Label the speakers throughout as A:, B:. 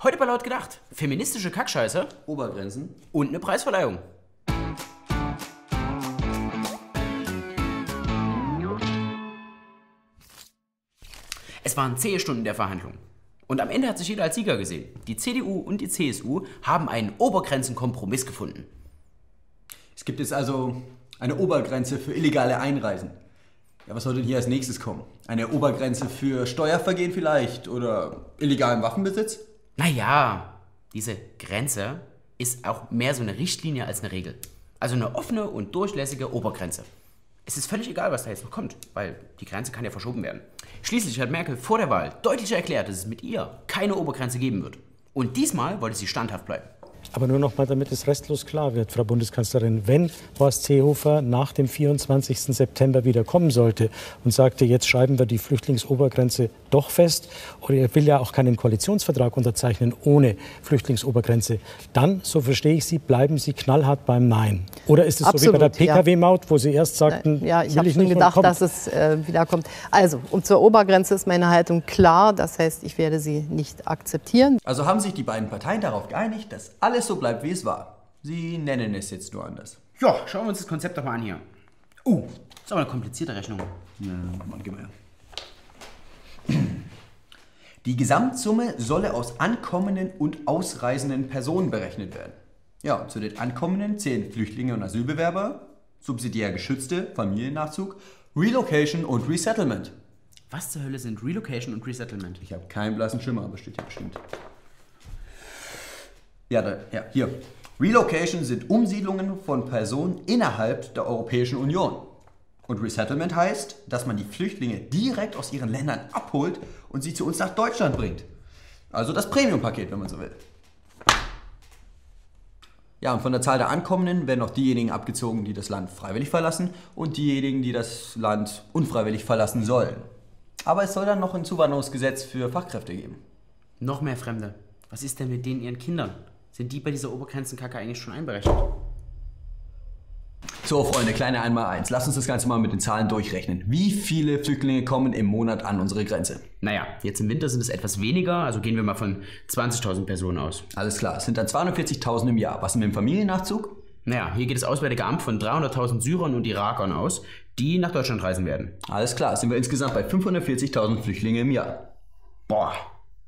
A: Heute bei Laut gedacht. Feministische Kackscheiße
B: Obergrenzen.
A: und eine Preisverleihung. Es waren zehn Stunden der Verhandlung. Und am Ende hat sich jeder als Sieger gesehen. Die CDU und die CSU haben einen Obergrenzenkompromiss gefunden.
B: Es gibt jetzt also eine Obergrenze für illegale Einreisen. Ja, was soll denn hier als nächstes kommen? Eine Obergrenze für Steuervergehen vielleicht oder illegalen Waffenbesitz?
A: Naja, diese Grenze ist auch mehr so eine Richtlinie als eine Regel. Also eine offene und durchlässige Obergrenze. Es ist völlig egal, was da jetzt noch kommt, weil die Grenze kann ja verschoben werden. Schließlich hat Merkel vor der Wahl deutlich erklärt, dass es mit ihr keine Obergrenze geben wird. Und diesmal wollte sie standhaft bleiben.
C: Aber nur noch mal, damit es restlos klar wird, Frau Bundeskanzlerin, wenn Horst Seehofer nach dem 24. September wieder kommen sollte und sagte, jetzt schreiben wir die Flüchtlingsobergrenze doch fest, oder er will ja auch keinen Koalitionsvertrag unterzeichnen ohne Flüchtlingsobergrenze, dann, so verstehe ich Sie, bleiben Sie knallhart beim Nein. Oder ist es so wie bei
D: Absolut,
C: der
D: ja.
C: PKW-Maut, wo Sie erst sagten,
D: Ja, ich
C: will
D: habe
C: ich
D: schon gedacht, dass es äh, wieder kommt. Also, und zur Obergrenze ist meine Haltung klar. Das heißt, ich werde sie nicht akzeptieren.
B: Also haben sich die beiden Parteien darauf geeinigt, dass alles so bleibt, wie es war. Sie nennen es jetzt nur anders.
A: Ja, schauen wir uns das Konzept doch mal an hier. Uh, ist aber eine komplizierte Rechnung.
B: Ja, Mann, gib mal her. Die Gesamtsumme solle aus ankommenden und ausreisenden Personen berechnet werden. Ja, zu den Ankommenden zählen Flüchtlinge und Asylbewerber, subsidiär Geschützte, Familiennachzug, Relocation und Resettlement.
A: Was zur Hölle sind Relocation und Resettlement?
B: Ich habe keinen blassen Schimmer, aber steht hier bestimmt. Ja, da, ja, hier. Relocation sind Umsiedlungen von Personen innerhalb der Europäischen Union. Und Resettlement heißt, dass man die Flüchtlinge direkt aus ihren Ländern abholt und sie zu uns nach Deutschland bringt. Also das Premium-Paket, wenn man so will. Ja, und von der Zahl der Ankommenden werden auch diejenigen abgezogen, die das Land freiwillig verlassen und diejenigen, die das Land unfreiwillig verlassen sollen. Aber es soll dann noch ein Zuwanderungsgesetz für Fachkräfte geben.
A: Noch mehr Fremde. Was ist denn mit denen ihren Kindern? Sind die bei dieser Obergrenzenkacke eigentlich schon einberechnet?
B: So, Freunde, kleine Einmal-Eins. Lasst uns das Ganze mal mit den Zahlen durchrechnen. Wie viele Flüchtlinge kommen im Monat an unsere Grenze?
A: Naja, jetzt im Winter sind es etwas weniger, also gehen wir mal von 20.000 Personen aus.
B: Alles klar, es sind dann 240.000 im Jahr. Was mit dem Familiennachzug?
A: Naja, hier geht das Auswärtige Amt von 300.000 Syrern und Irakern aus, die nach Deutschland reisen werden.
B: Alles klar, sind wir insgesamt bei 540.000 Flüchtlinge im Jahr.
A: Boah,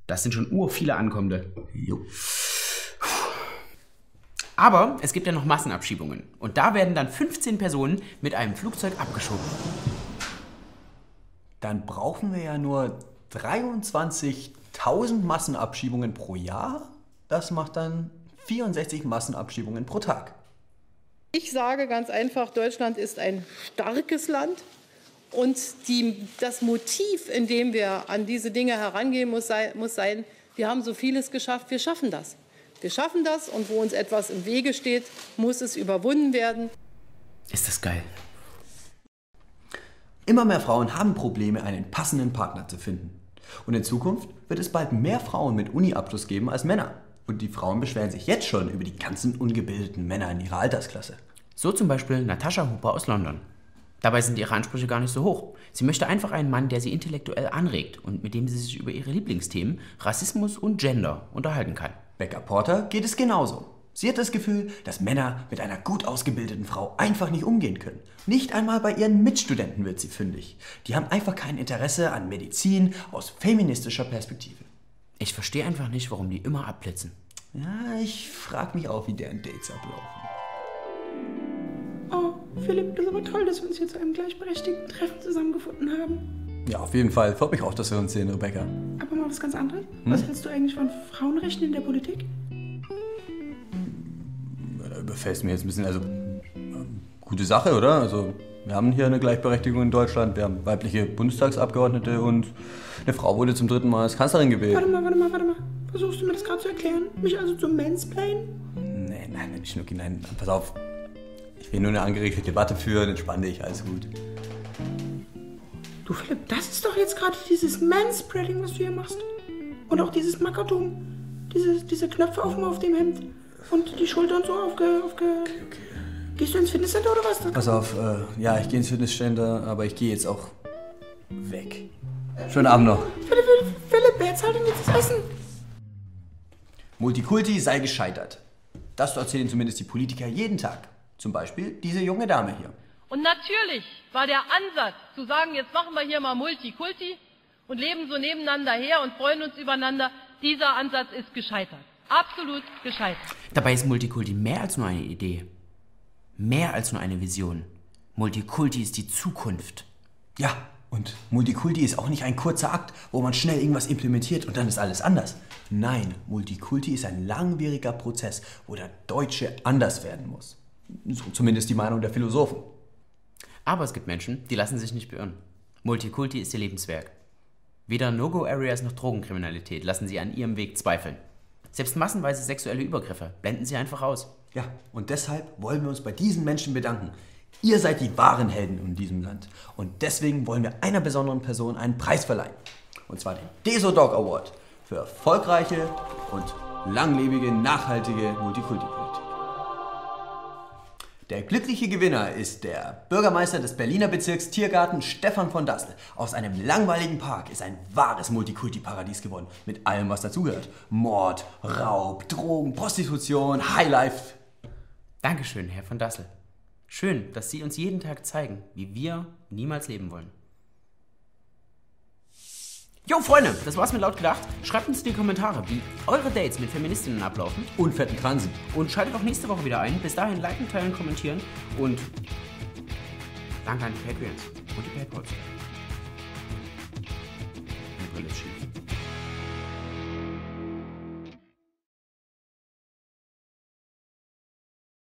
A: das sind schon ur viele Ankommende.
B: Jo.
A: Aber es gibt ja noch Massenabschiebungen. Und da werden dann 15 Personen mit einem Flugzeug abgeschoben.
B: Dann brauchen wir ja nur 23.000 Massenabschiebungen pro Jahr. Das macht dann 64 Massenabschiebungen pro Tag.
E: Ich sage ganz einfach, Deutschland ist ein starkes Land. Und die, das Motiv, in dem wir an diese Dinge herangehen, muss, sei, muss sein, wir haben so vieles geschafft, wir schaffen das. Wir schaffen das und wo uns etwas im Wege steht, muss es überwunden werden.
A: Ist das geil.
B: Immer mehr Frauen haben Probleme, einen passenden Partner zu finden. Und in Zukunft wird es bald mehr Frauen mit Uni-Abschluss geben als Männer. Und die Frauen beschweren sich jetzt schon über die ganzen ungebildeten Männer in ihrer Altersklasse.
A: So zum Beispiel Natascha Hooper aus London. Dabei sind ihre Ansprüche gar nicht so hoch. Sie möchte einfach einen Mann, der sie intellektuell anregt und mit dem sie sich über ihre Lieblingsthemen Rassismus und Gender unterhalten kann.
B: Becca Porter geht es genauso. Sie hat das Gefühl, dass Männer mit einer gut ausgebildeten Frau einfach nicht umgehen können. Nicht einmal bei ihren Mitstudenten wird sie fündig. Die haben einfach kein Interesse an Medizin aus feministischer Perspektive.
A: Ich verstehe einfach nicht, warum die immer abblitzen.
B: Ja, ich frage mich auch, wie deren Dates ablaufen.
F: Oh, Philipp, das ist aber toll, dass wir uns hier zu einem gleichberechtigten Treffen zusammengefunden haben.
B: Ja, auf jeden Fall. Freut mich auch, dass wir uns sehen, Rebecca.
F: Aber mal was ganz anderes. Was hältst du eigentlich von Frauenrechten in der Politik?
B: Da überfällst mir jetzt ein bisschen, also ähm, gute Sache, oder? Also wir haben hier eine Gleichberechtigung in Deutschland, wir haben weibliche Bundestagsabgeordnete und eine Frau wurde zum dritten Mal als Kanzlerin gewählt.
F: Warte mal, warte mal, warte mal. Versuchst du mir das gerade zu erklären? Mich also zu mansplainen?
B: Nee, nein, nicht Schnucki, nein. Pass auf. Ich will nur eine angeregte Debatte führen, entspann dich, alles gut.
F: Du Philipp, das ist doch jetzt gerade dieses Manspreading, was du hier machst. Und auch dieses Makatum. Diese, diese Knöpfe auf, dem- auf dem Hemd. Und die Schultern so aufge... aufge Gehst du ins Fitnesscenter oder was?
B: Pass auf, äh, ja, ich gehe ins Fitnesscenter, aber ich gehe jetzt auch weg. Schönen Abend noch.
F: Philipp, Philipp, Philipp, wer zahlt denn jetzt das Essen?
B: Multikulti sei gescheitert. Das erzählen zumindest die Politiker jeden Tag. Zum Beispiel diese junge Dame hier.
G: Und natürlich war der Ansatz zu sagen, jetzt machen wir hier mal Multikulti und leben so nebeneinander her und freuen uns übereinander, dieser Ansatz ist gescheitert. Absolut gescheitert.
A: Dabei ist Multikulti mehr als nur eine Idee. Mehr als nur eine Vision. Multikulti ist die Zukunft.
B: Ja, und Multikulti ist auch nicht ein kurzer Akt, wo man schnell irgendwas implementiert und dann ist alles anders. Nein, Multikulti ist ein langwieriger Prozess, wo der Deutsche anders werden muss. So zumindest die Meinung der Philosophen.
A: Aber es gibt Menschen, die lassen sich nicht beirren. Multikulti ist ihr Lebenswerk. Weder No-Go-Areas noch Drogenkriminalität lassen sie an ihrem Weg zweifeln. Selbst massenweise sexuelle Übergriffe blenden sie einfach aus.
B: Ja, und deshalb wollen wir uns bei diesen Menschen bedanken. Ihr seid die wahren Helden in diesem Land. Und deswegen wollen wir einer besonderen Person einen Preis verleihen. Und zwar den Deso Dog Award für erfolgreiche und langlebige, nachhaltige Multikulti-Politik. Der glückliche Gewinner ist der Bürgermeister des Berliner Bezirks Tiergarten Stefan von Dassel. Aus einem langweiligen Park ist ein wahres Multikulti-Paradies geworden. Mit allem, was dazugehört. Mord, Raub, Drogen, Prostitution, Highlife.
A: Dankeschön, Herr von Dassel. Schön, dass Sie uns jeden Tag zeigen, wie wir niemals leben wollen. Jo, Freunde, das war's mit laut gedacht. Schreibt uns in die Kommentare, wie eure Dates mit Feministinnen ablaufen.
B: Und fetten Transen.
A: Und schaltet auch nächste Woche wieder ein. Bis dahin liken, teilen, kommentieren und danke an die Patreons und die Paypals. Die Brille ist schief.